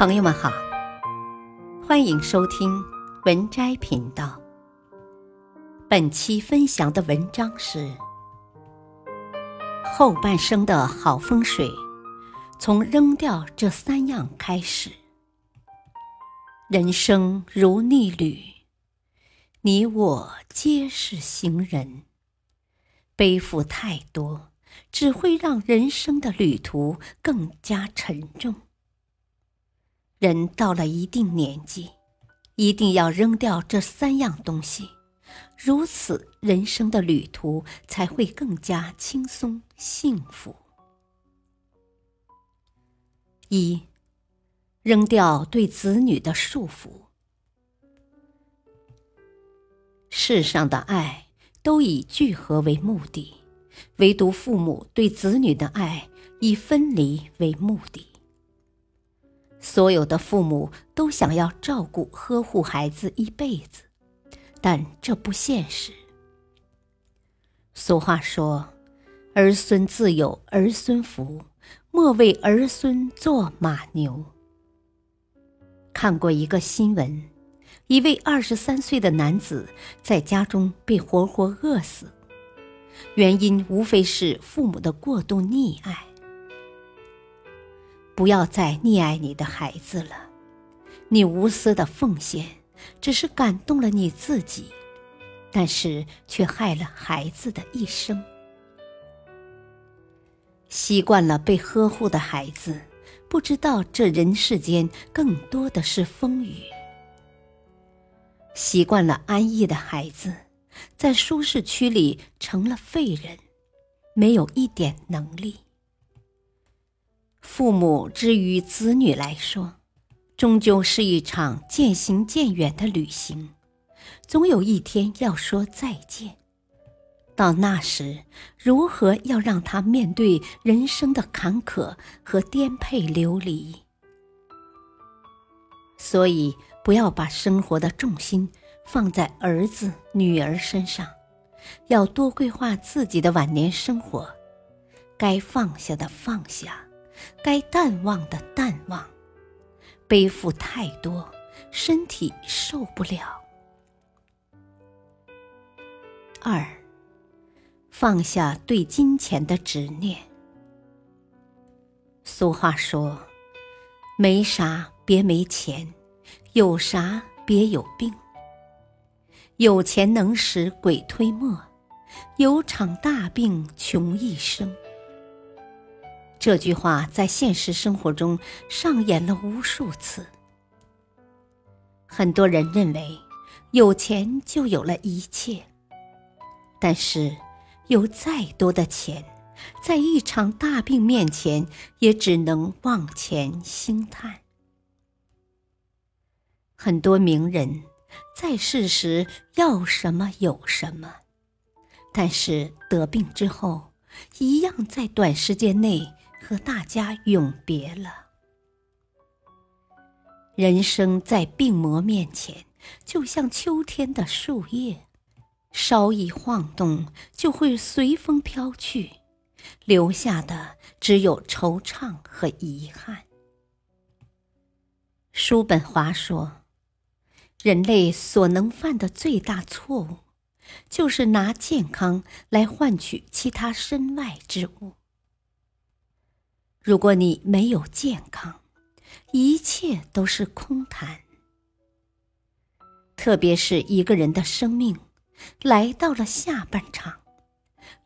朋友们好，欢迎收听文摘频道。本期分享的文章是：后半生的好风水，从扔掉这三样开始。人生如逆旅，你我皆是行人，背负太多，只会让人生的旅途更加沉重。人到了一定年纪，一定要扔掉这三样东西，如此人生的旅途才会更加轻松幸福。一，扔掉对子女的束缚。世上的爱都以聚合为目的，唯独父母对子女的爱以分离为目的。所有的父母都想要照顾、呵护孩子一辈子，但这不现实。俗话说：“儿孙自有儿孙福，莫为儿孙做马牛。”看过一个新闻，一位二十三岁的男子在家中被活活饿死，原因无非是父母的过度溺爱。不要再溺爱你的孩子了，你无私的奉献只是感动了你自己，但是却害了孩子的一生。习惯了被呵护的孩子，不知道这人世间更多的是风雨；习惯了安逸的孩子，在舒适区里成了废人，没有一点能力。父母之于子女来说，终究是一场渐行渐远的旅行，总有一天要说再见。到那时，如何要让他面对人生的坎坷和颠沛流离？所以，不要把生活的重心放在儿子、女儿身上，要多规划自己的晚年生活，该放下的放下。该淡忘的淡忘，背负太多，身体受不了。二，放下对金钱的执念。俗话说：“没啥别没钱，有啥别有病。有钱能使鬼推磨，有场大病穷一生。”这句话在现实生活中上演了无数次。很多人认为有钱就有了一切，但是有再多的钱，在一场大病面前，也只能望钱兴叹。很多名人在世时要什么有什么，但是得病之后，一样在短时间内。和大家永别了。人生在病魔面前，就像秋天的树叶，稍一晃动就会随风飘去，留下的只有惆怅和遗憾。叔本华说：“人类所能犯的最大错误，就是拿健康来换取其他身外之物。”如果你没有健康，一切都是空谈。特别是一个人的生命来到了下半场，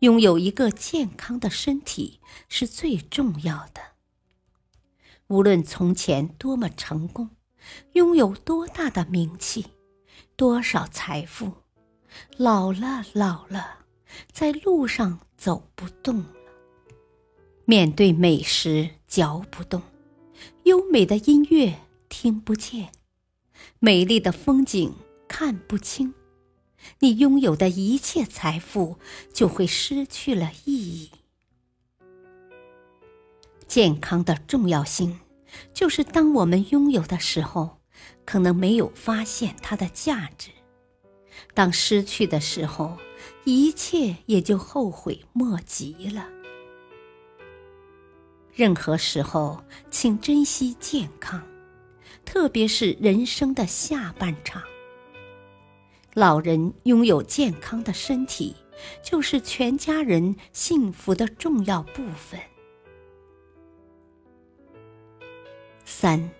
拥有一个健康的身体是最重要的。无论从前多么成功，拥有多大的名气，多少财富，老了老了，在路上走不动。面对美食嚼不动，优美的音乐听不见，美丽的风景看不清，你拥有的一切财富就会失去了意义。健康的重要性，就是当我们拥有的时候，可能没有发现它的价值；当失去的时候，一切也就后悔莫及了。任何时候，请珍惜健康，特别是人生的下半场。老人拥有健康的身体，就是全家人幸福的重要部分。三，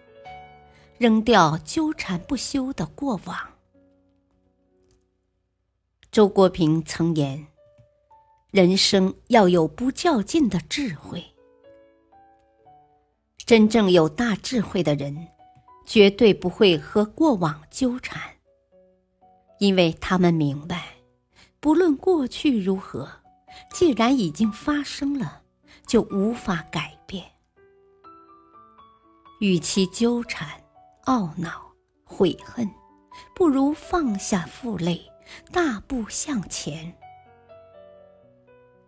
扔掉纠缠不休的过往。周国平曾言：“人生要有不较劲的智慧。”真正有大智慧的人，绝对不会和过往纠缠，因为他们明白，不论过去如何，既然已经发生了，就无法改变。与其纠缠、懊恼、悔恨，不如放下负累，大步向前。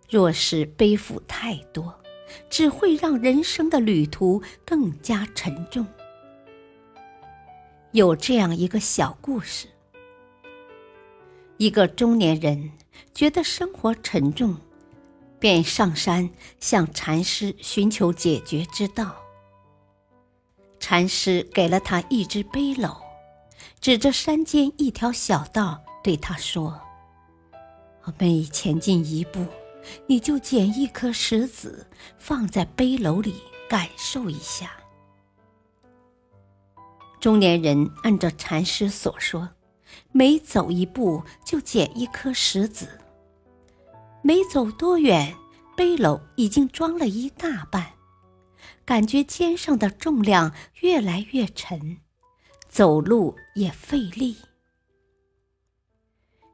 若是背负太多，只会让人生的旅途更加沉重。有这样一个小故事：一个中年人觉得生活沉重，便上山向禅师寻求解决之道。禅师给了他一只背篓，指着山间一条小道对他说我：“每前进一步。”你就捡一颗石子放在背篓里，感受一下。中年人按照禅师所说，每走一步就捡一颗石子。没走多远，背篓已经装了一大半，感觉肩上的重量越来越沉，走路也费力。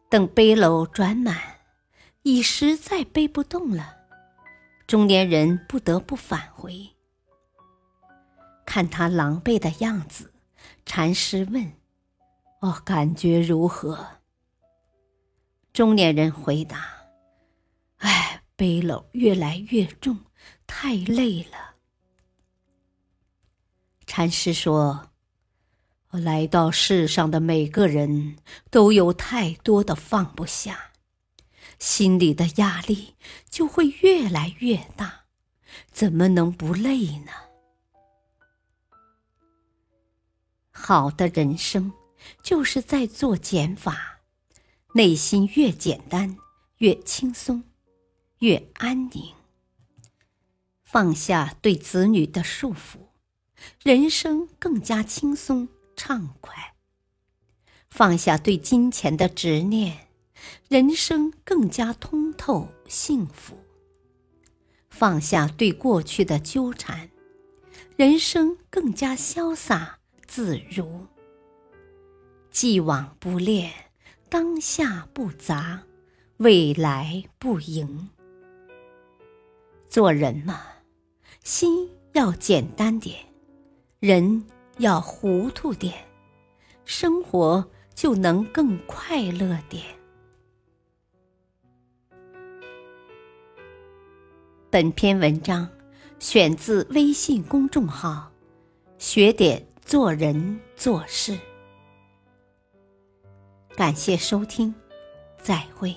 等背篓转满。已实在背不动了，中年人不得不返回。看他狼狈的样子，禅师问：“哦，感觉如何？”中年人回答：“哎，背篓越来越重，太累了。”禅师说：“来到世上的每个人都有太多的放不下。”心里的压力就会越来越大，怎么能不累呢？好的人生就是在做减法，内心越简单，越轻松，越安宁。放下对子女的束缚，人生更加轻松畅快。放下对金钱的执念。人生更加通透幸福。放下对过去的纠缠，人生更加潇洒自如。既往不恋，当下不杂，未来不迎。做人嘛，心要简单点，人要糊涂点，生活就能更快乐点。本篇文章选自微信公众号“学点做人做事”。感谢收听，再会。